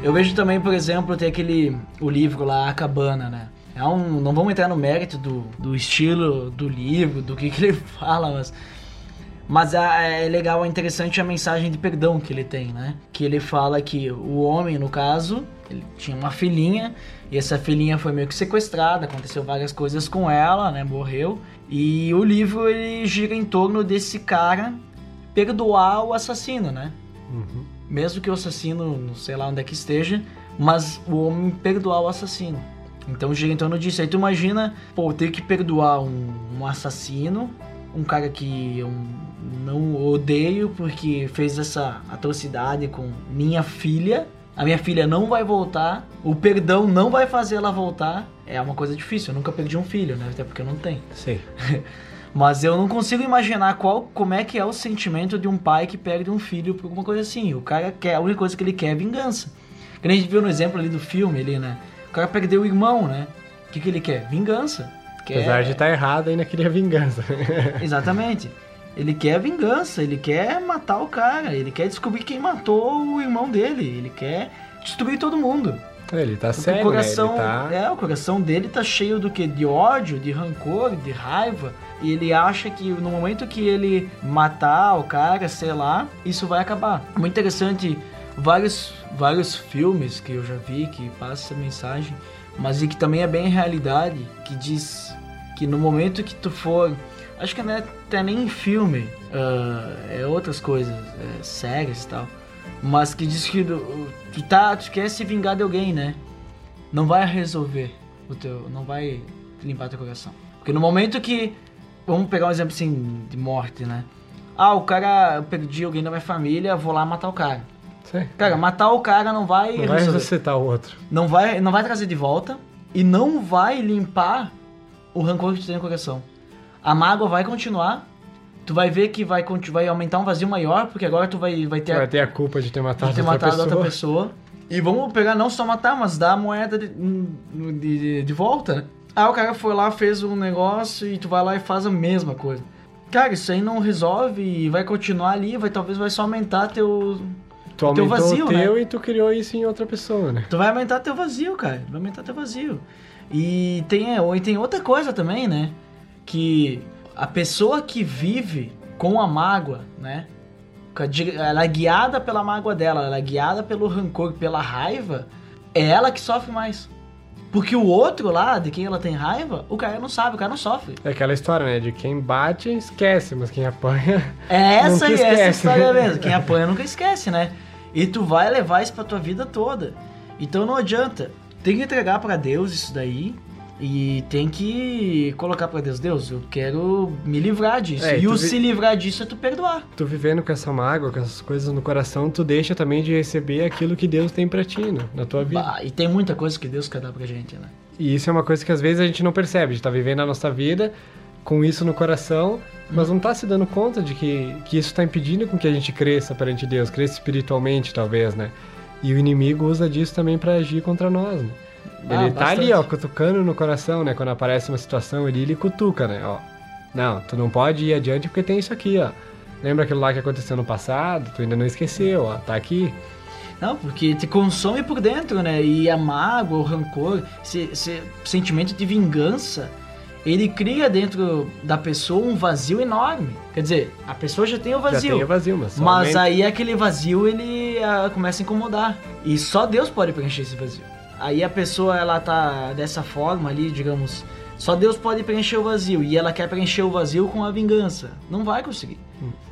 Eu vejo também, por exemplo, tem aquele o livro lá, A Cabana, né? É um, não vamos entrar no mérito do, do estilo do livro, do que, que ele fala, mas mas é legal, é interessante a mensagem de perdão que ele tem, né? Que ele fala que o homem, no caso, ele tinha uma filhinha e essa filhinha foi meio que sequestrada, aconteceu várias coisas com ela, né? Morreu. E o livro ele gira em torno desse cara perdoar o assassino, né? Uhum. mesmo que o assassino, não sei lá onde é que esteja, mas o homem perdoar o assassino. Então gira em torno disso. Aí tu imagina, pô, ter que perdoar um, um assassino, um cara que eu não odeio porque fez essa atrocidade com minha filha. A minha filha não vai voltar, o perdão não vai fazer ela voltar. É uma coisa difícil, eu nunca perdi um filho, né? Até porque eu não tenho. Sim. Mas eu não consigo imaginar qual, como é que é o sentimento de um pai que perde um filho por alguma coisa assim. O cara quer, a única coisa que ele quer é vingança. Que a gente viu no exemplo ali do filme ali, né? O cara perdeu o irmão, né? O que, que ele quer? Vingança. Quer... Apesar de estar errado, ainda queria vingança. Exatamente. Ele quer vingança, ele quer matar o cara, ele quer descobrir quem matou o irmão dele, ele quer destruir todo mundo. ele tá Porque sério, o coração, né? Ele tá... é, o coração dele tá cheio do que? De ódio, de rancor, de raiva. E ele acha que no momento que ele matar o cara, sei lá, isso vai acabar. Muito interessante, vários, vários filmes que eu já vi que passam essa mensagem, mas e que também é bem realidade, que diz que no momento que tu for. Acho que não é até nem filme, ah, é outras coisas, é séries e tal. Mas que diz que tu, tu tá, tu quer se vingar de alguém, né? Não vai resolver o teu, não vai limpar teu coração. Porque no momento que, vamos pegar um exemplo assim de morte, né? Ah, o cara, eu perdi alguém da minha família, vou lá matar o cara. Sim. Cara, matar o cara não vai Não vai ressuscitar o outro. Não vai, não vai trazer de volta e não vai limpar o rancor que tu tem no coração. A mágoa vai continuar. Tu vai ver que vai, vai aumentar um vazio maior, porque agora tu vai, vai ter a Vai ter a culpa de ter matado, de ter outra matado pessoa. outra pessoa. E vamos pegar não só matar, mas dar a moeda de, de, de- volta, né? Ah, o cara foi lá, fez um negócio e tu vai lá e faz a mesma coisa. Cara, isso aí não resolve e vai continuar ali, vai talvez vai só aumentar teu. Tu o teu vazio, o né? teu e tu criou isso em outra pessoa, né? Tu vai aumentar teu vazio, cara. Vai aumentar teu vazio. E tem, e tem outra coisa também, né? Que a pessoa que vive com a mágoa, né? Ela é guiada pela mágoa dela, ela é guiada pelo rancor, pela raiva, é ela que sofre mais. Porque o outro lá, de quem ela tem raiva, o cara não sabe, o cara não sofre. É aquela história, né? De quem bate, esquece, mas quem apanha. É essa aí, essa história mesmo. Quem apanha nunca esquece, né? E tu vai levar isso pra tua vida toda. Então não adianta. Tem que entregar pra Deus isso daí. E tem que colocar pra Deus, Deus, eu quero me livrar disso. É, e o vi- se livrar disso é tu perdoar. Tu vivendo com essa mágoa, com essas coisas no coração, tu deixa também de receber aquilo que Deus tem pra ti, né? Na tua vida. Bah, e tem muita coisa que Deus quer dar pra gente, né? E isso é uma coisa que às vezes a gente não percebe. A gente tá vivendo a nossa vida com isso no coração, mas não tá se dando conta de que, que isso tá impedindo com que a gente cresça perante Deus, cresça espiritualmente, talvez, né? E o inimigo usa disso também pra agir contra nós, né? Ah, Ele tá ali, bastante. ó, cutucando no coração, né? Quando aparece uma situação ali, ele cutuca, né? Ó, não, tu não pode ir adiante porque tem isso aqui, ó. Lembra aquilo lá que aconteceu no passado? Tu ainda não esqueceu, ó, tá aqui. Não, porque te consome por dentro, né? E a mágoa, o rancor, esse, esse sentimento de vingança, ele cria dentro da pessoa um vazio enorme. Quer dizer, a pessoa já tem o Já vazio. tem o vazio, mas Mas aí aquele vazio ele ah, começa a incomodar. E só Deus pode preencher esse vazio. aí a pessoa ela tá dessa forma ali, digamos, só Deus pode preencher o vazio e ela quer preencher o vazio com a vingança. Não vai conseguir.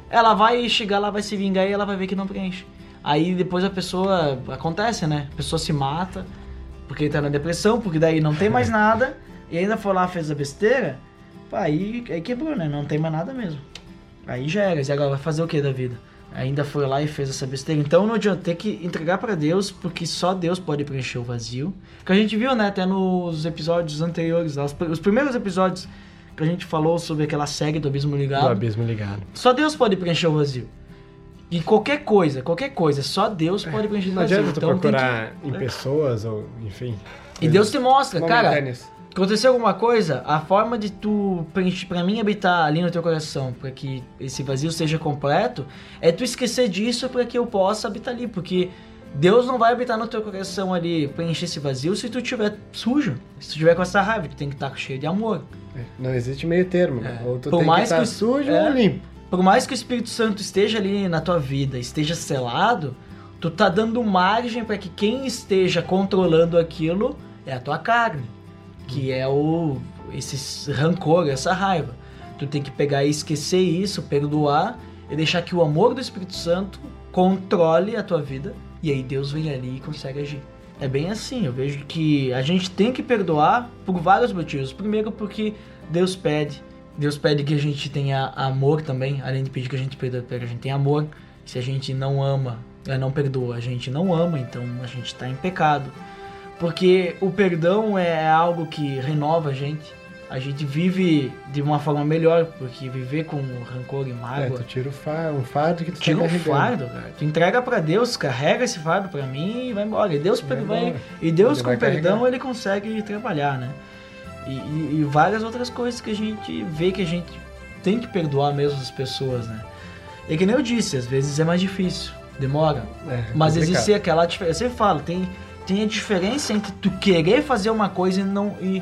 Ela vai chegar lá, vai se vingar e ela vai ver que não preenche. Aí depois a pessoa acontece, né? A pessoa se mata porque tá na depressão, porque daí não tem mais nada e ainda foi lá fez a besteira. pá, Aí, aí quebrou, né? Não tem mais nada mesmo. Aí já era. E agora vai fazer o que da vida? Ainda foi lá e fez essa besteira. Então não adianta ter que entregar pra Deus, porque só Deus pode preencher o vazio. Que a gente viu, né, até nos episódios anteriores, lá, os, pr- os primeiros episódios que a gente falou sobre aquela série do Abismo Ligado. Do abismo ligado. Só Deus pode preencher o vazio. E qualquer coisa, qualquer coisa, só Deus pode preencher o Não vazio. adianta tu Então tem procurar que- em pessoas ou, enfim. E Deus te mostra, cara. momentâneas. Aconteceu alguma coisa, a forma de tu, preencher- pra mim, habitar ali no teu coração, pra que esse vazio seja completo, é tu esquecer disso pra que eu possa habitar ali, porque Deus não vai habitar no teu coração ali, preencher esse vazio, se tu tiver sujo, se tu tiver com essa raiva, tu tem que estar cheio de amor. É, Não existe meio termo. né? Ou tu Por tem mais que que estar o- sujo é. ou limpo. Por mais que o Espírito Santo esteja ali na tua vida, esteja selado, tu tá dando margem pra que quem esteja controlando aquilo é a tua carne, que é o esse rancor, essa raiva. Tu tem que pegar e esquecer isso, perdoar e deixar que o amor do Espírito Santo controle a tua vida e aí Deus vem ali e consegue agir. É bem assim, eu vejo que a gente tem que perdoar por vários motivos. Primeiro porque Deus pede, Deus pede que a gente tenha amor também, além de pedir que a gente perdoe, que a gente tenha amor. Se a gente não ama, não perdoa, a gente não ama, então a gente está em pecado. Porque o perdão é algo que renova a gente. A gente vive de uma forma melhor, porque viver com rancor e É, mágoa tu tira o fa- um fardo que tu Tira tá um carregando. fardo, cara. Tu entrega pra Deus, carrega esse fardo pra mim e vai embora. E Deus, Vai embora. e Deus Ele com perdão, carregar. ele consegue trabalhar, né? E, e- e várias outras coisas que a gente vê que a gente tem que perdoar mesmo as pessoas, né? E que nem eu disse, às vezes é mais difícil, demora. É, Mas complicado. existe aquela diferença. Eu sempre falo, tem, tem a diferença entre tu querer fazer uma coisa e não, e,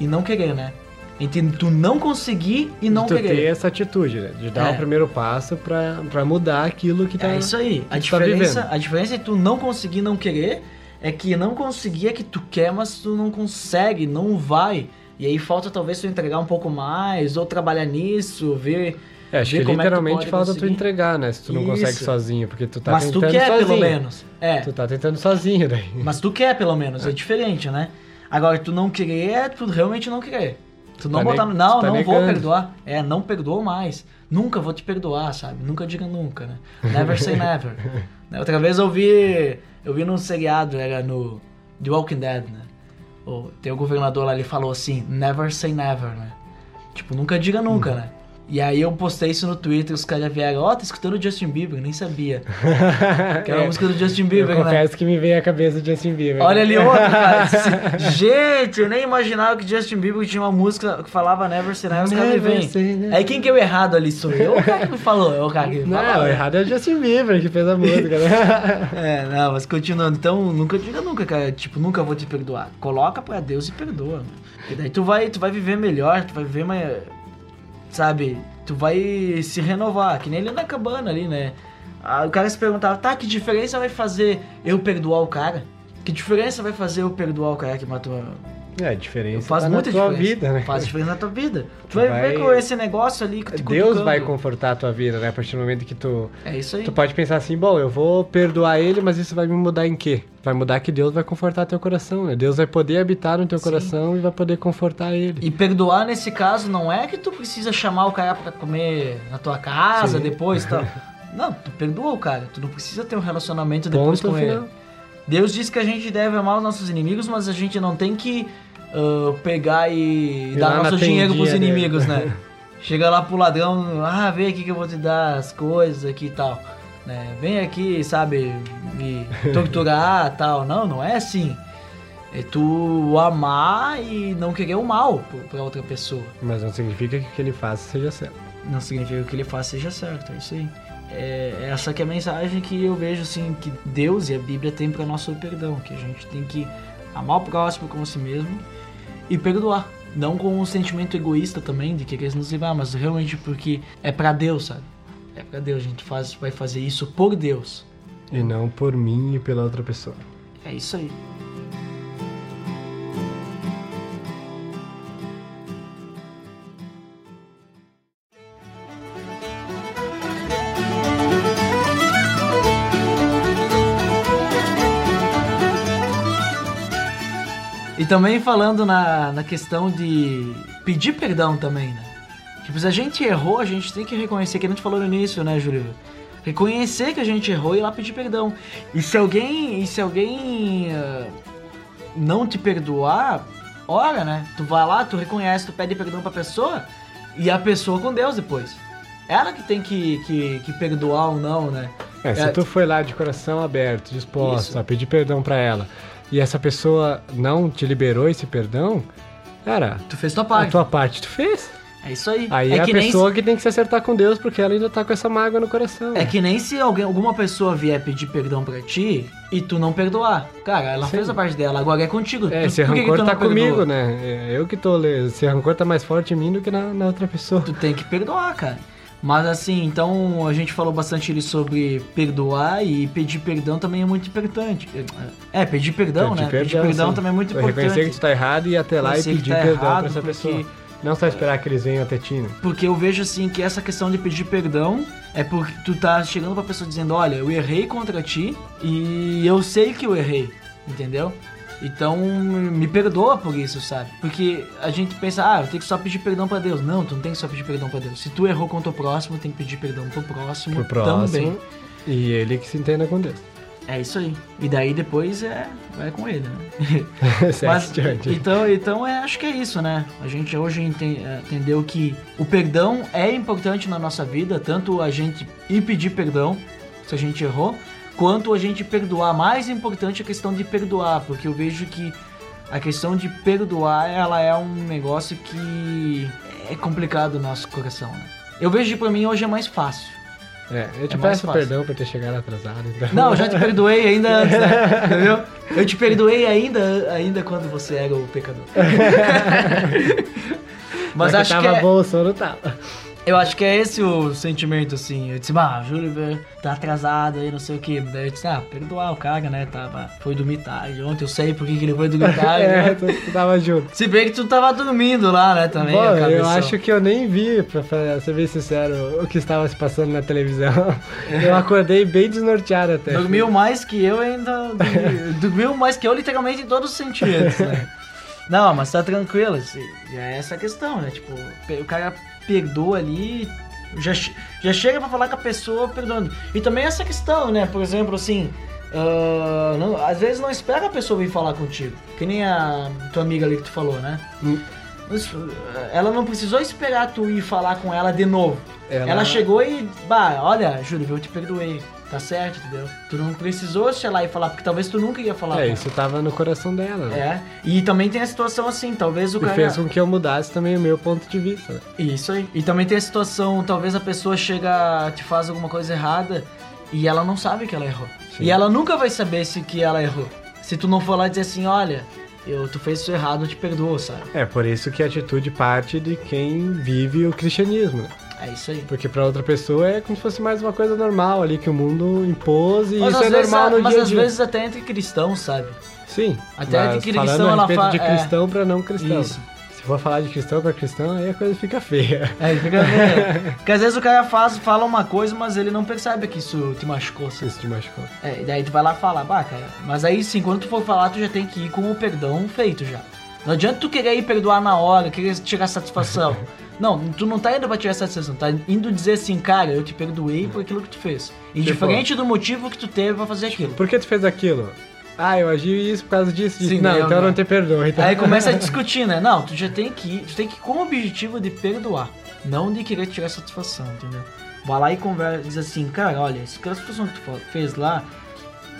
e não querer, né? Entre tu não conseguir e não de tu querer. ter essa atitude, né? De dar É. o primeiro passo pra, pra mudar aquilo que tá. É isso aí. A tá diferença, vivendo. a diferença entre tu não conseguir e não querer é que não conseguir é que tu quer, mas tu não consegue, não vai. E aí falta talvez tu entregar um pouco mais, ou trabalhar nisso, ver. É, acho que é tu literalmente pode falta tu conseguir. entregar, né? Se tu não consegue Isso. sozinho, porque tu tá mas tu tentando quer sozinho. pelo menos. É. Tu tá tentando sozinho daí. Mas tu quer pelo menos, é diferente, né? Agora, tu não querer é tu realmente não querer. Tu não Tá botar. ne- Não, tu tá não vou negando. perdoar. É, não perdoou mais. Nunca vou te perdoar, sabe? Nunca diga nunca, né? Never say never. Né, Outra vez eu vi. Eu vi num seriado, era no. The Walking Dead, né? Tem o governador lá, ele falou assim, never say never, né? Tipo, nunca diga nunca, Uhum. né? E aí eu postei isso no Twitter, os caras vieram, ó, tá escutando o Justin Bieber, nem sabia. Que era a É, música do Justin eu Bieber, né? confesso que me veio à cabeça o Justin Bieber. Olha ali outro, cara. Gente, eu nem imaginava que Justin Bieber tinha uma música que falava Never Say Never, os caras me vêm. Aí quem que é o errado ali? Sou eu ou o cara que me falou? É o cara que me Não, falou. o errado é o Justin Bieber que fez a música, né? É, não, mas continuando. Então, nunca diga nunca, cara. Tipo, nunca vou te perdoar. Coloca pra Deus e perdoa. mano. E daí tu vai, tu vai viver melhor, tu vai viver mais... Sabe? Tu vai se renovar. Que nem ele na cabana ali, né? Ah, o cara se perguntava, tá, que diferença vai fazer eu perdoar o cara? Que diferença vai fazer eu perdoar o cara que matou É, a diferença Faz tá muita na tua diferença. vida, né? Faz diferença na tua vida. Tu Tu vai, vai- ver com esse negócio ali que te Deus cutucando. vai confortar a tua vida, né? A partir do momento que tu... É isso aí. Tu pode pensar assim, bom, eu vou perdoar ele, mas isso vai me mudar em quê? Vai mudar que Deus vai confortar teu coração, né? Deus vai poder habitar no teu Sim. coração e vai poder confortar ele. E perdoar nesse caso não é que tu precisa chamar o cara pra comer na tua casa Sim. depois e tal. Não, tu perdoa o cara. Tu não precisa ter um relacionamento depois Ponto com ele. Deus diz que a gente deve amar os nossos inimigos, mas a gente não tem que ah, pegar e Ir dar nosso dinheiro pros inimigos, dele. né? Chega lá pro ladrão, ah, vem aqui que eu vou te dar as coisas aqui e tal. Né? Vem aqui, sabe, me torturar tal. Não, não é assim. É tu amar e não querer o mal pra outra pessoa. Mas não significa que o que ele faça seja certo. Não significa que o que ele faça seja certo, é isso aí. É essa que é a mensagem que eu vejo assim que Deus e a Bíblia tem para nós sobre perdão, que a gente tem que amar o próximo como si mesmo e perdoar, não com um sentimento egoísta também de querer nos livrar, mas realmente porque é para Deus, sabe? É para Deus, a gente faz, vai fazer isso por Deus. E não por mim e pela outra pessoa. É isso aí. E também falando na, na questão de pedir perdão também, né? Tipo, se a gente errou, a gente tem que reconhecer, que a gente falou no início, né, Júlio? Reconhecer que a gente errou e ir lá pedir perdão. E se alguém, e se alguém ah, não te perdoar, ora, né? Tu vai lá, tu reconhece, tu pede perdão pra pessoa e a pessoa com Deus depois. Ela que tem que, que, que perdoar ou não, né? É, se É, tu foi lá de coração aberto, disposto Isso. a pedir perdão pra ela, e essa pessoa não te liberou esse perdão, cara, Tu fez tua a parte. tua parte tu fez. É isso aí. Aí é é a que pessoa que tem que se acertar com Deus, porque ela ainda tá com essa mágoa no coração. É que nem se alguém, alguma pessoa vier pedir perdão pra ti e tu não perdoar. Cara, ela Sim. fez a parte dela, agora é contigo. É, Tu- esse que que rancor não tá comigo, né? É, Eu que tô. Esse rancor tá mais forte em mim do que na, na outra pessoa. Tu tem que perdoar, cara. Mas assim, então a gente falou bastante ali sobre perdoar e pedir perdão também é muito importante. É, pedir perdão, né? pedir perdão sim. também é muito Tu Reconhecer que importante. tu tá errado e ir até lá e Reconhecer pedir tá perdão errado, pra essa porque- pessoa. Não só esperar que eles venham até ti, né? Porque eu vejo assim que essa questão de pedir perdão é porque tu tá chegando pra pessoa dizendo, olha, eu errei contra ti e eu sei que eu errei, entendeu? Então me perdoa por isso, sabe? Porque a gente pensa, ah, eu tenho que só pedir perdão pra Deus. Não, tu não tem que só pedir perdão pra Deus. Se tu errou contra o próximo, tem que pedir perdão pro próximo, Pro próximo. também. E ele que se entenda com Deus. É isso aí. E daí depois é vai com ele, né? Mas, então, então é, acho que é isso, né? A gente hoje enten- é, entendeu que o perdão é importante na nossa vida, tanto a gente ir pedir perdão se a gente errou, quanto a gente perdoar. Mais importante a questão de perdoar, porque eu vejo que a questão de perdoar, ela é um negócio que é complicado no nosso coração, né? Eu vejo que pra mim hoje é mais fácil. É, eu te É peço perdão por ter chegado atrasado. Então. Não, eu já te perdoei ainda antes, né? Entendeu? Eu te perdoei ainda, ainda quando você era o pecador. Mas Já acho que, tava é, bom, o sono tava. Eu acho que é esse o sentimento, assim. Eu disse, ah, Júlio tá atrasado aí, não sei o que. Daí eu disse, ah, perdoar o cara, né? Tava, foi dormir tarde. Ontem eu sei por que ele foi dormir tarde. É, né? tu, tu tava junto. Se bem que tu tava dormindo lá, né, também. Bom, eu acho que eu nem vi, pra, pra ser bem sincero, o que estava se passando na televisão. Eu acordei bem desnorteado até. Dormiu mais que eu ainda. dormi- Dormiu mais que eu, literalmente, em todos os sentidos, né? Não, mas tá tranquilo, assim. É essa a questão, né? Tipo, o cara perdoa ali. Já, já chega pra falar com a pessoa perdoando. E também essa questão, né? Por exemplo, assim. ah, não- às vezes não espera a pessoa vir falar contigo. Que nem a tua amiga ali que tu falou, né? Hum. Ela não precisou esperar tu ir falar com ela de novo. Ela- Ela, chegou e, bah, olha, Júlio, eu te perdoei. Tá certo, entendeu? Tu não precisou chegar lá e falar, porque talvez tu nunca ia falar É, isso tava no coração dela, né? É. E também tem a situação assim, talvez o E cara. fez com que eu mudasse também o meu ponto de vista. né? Isso aí. E também tem a situação, talvez a pessoa chega, te faz alguma coisa errada e ela não sabe que ela errou. Sim. E ela nunca vai saber se que ela errou. Se tu não for lá e dizer assim, olha, eu, tu fez isso errado, eu te perdoo, sabe? É, por isso que a atitude parte de quem vive o cristianismo, né? É isso aí. Porque pra outra pessoa é como se fosse mais uma coisa normal ali que o mundo impôs e Mas, isso às, é normal no mas dia a às dia. vezes até entre cristãos, sabe? Sim. Até mas de cristão falando a ela respeito fa- de é. cristão pra não cristão. Isso. Se for falar de cristão pra cristão, aí a coisa fica feia. É, fica vendo. Porque às vezes o cara faz, fala uma coisa, mas ele não percebe que isso te machucou. sabe? Isso te machucou. É, e daí tu vai lá falar, bah, cara. Mas aí sim, quando tu for falar, tu já tem que ir com o perdão feito já. Não adianta tu querer ir perdoar na hora, querer tirar satisfação. Não, tu não tá indo pra tirar satisfação, tá indo dizer assim, cara, eu te perdoei por aquilo que tu fez. Indiferente do motivo que tu teve pra fazer aquilo. Por que tu fez aquilo? Ah, eu agi isso por causa disso. disso. Sim, não, então eu não. te perdoo. Então... Aí começa a discutir, né? Não, tu já tem que ir, tu tem que ir com o objetivo de perdoar, não de querer tirar satisfação, entendeu? Vai lá e conversa, diz assim, cara, olha, aquela situação que tu fez lá,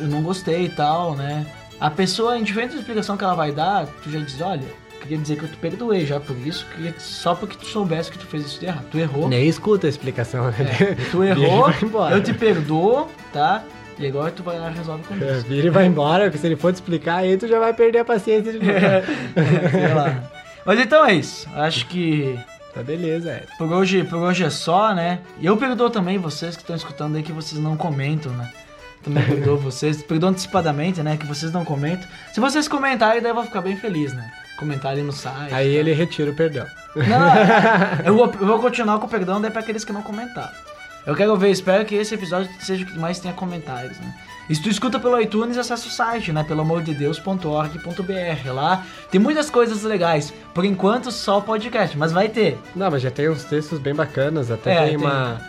eu não gostei e tal, né? A pessoa, indiferente da explicação que ela vai dar, tu já diz, olha, queria dizer que eu te perdoei já por isso, queria, só porque tu soubesse que tu fez isso de errado. Tu errou, Nem escuta a explicação. né? é, tu errou, eu te perdoo, tá? E agora tu vai lá e resolve com É, isso. Vira e vai embora, porque se ele for te explicar, aí tu já vai perder a paciência de novo. Sei lá. Mas então é isso. Acho que Tá beleza, é. Por hoje, por hoje é só, né? E eu perdoo também vocês que estão escutando aí que vocês não comentam, né? Também perdoo vocês. Perdoo antecipadamente, né? Que vocês não comentam. Se vocês comentarem, daí eu vou ficar bem feliz, né? Comentar ali no site. Aí tá? ele retira o perdão. Não, eu vou, eu vou continuar com o perdão daí pra aqueles que não comentaram. Eu quero ver, espero que esse episódio seja o que mais tenha comentários, né? E se tu escuta pelo iTunes, acessa o site, né? Pelo amor de Deus.org.br. Lá tem muitas coisas legais. Por enquanto, só o podcast, mas vai ter. Não, mas já tem uns textos bem bacanas, até É, tem, tem. Uma,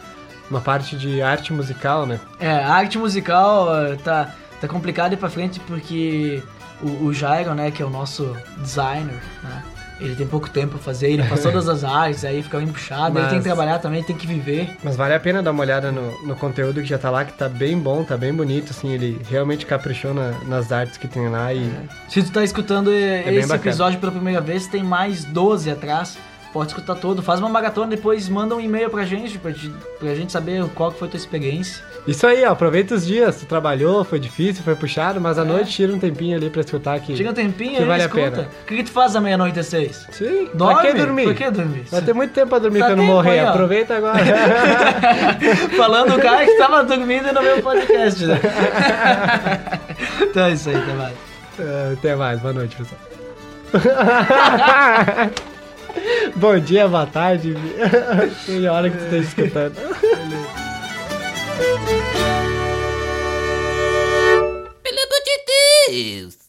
uma parte de arte musical, né? É, a arte musical eh, tá, tá complicado ir pra frente porque o, o Jairo, né, que é o nosso designer, né? Ele tem pouco tempo pra fazer, ele faz todas as artes, aí fica bem puxado, ele Mas- tem que trabalhar também, tem que viver. Mas vale a pena dar uma olhada no, no conteúdo que já tá lá, que tá bem bom, tá bem bonito, assim, ele realmente caprichou na- nas artes que tem lá e... Se tu tá escutando bem esse episódio pela primeira vez, tem mais 12 atrás. Pode escutar todo, faz uma maratona, depois manda um e-mail pra gente, pra, gente- pra gente saber qual que foi a tua experiência. Isso aí, ó, aproveita os dias, tu trabalhou, foi difícil, foi puxado, mas à noite tira um tempinho ali pra escutar que... Chega um tempinho Que vale a escuta. pena. O que, que tu faz à meia-noite às seis? Sim, Dorme? pra que dormir? Por que dormir? Vai ter muito tempo pra dormir Tá pra não tempo morrer, aí, aproveita agora. Falando o cara que tava dormindo no meu podcast, né? então é isso aí, até mais. É, Até mais, boa noite, pessoal. Bom dia, boa tarde. Tem hora que tu tá escutando. Pelo amor de Deus.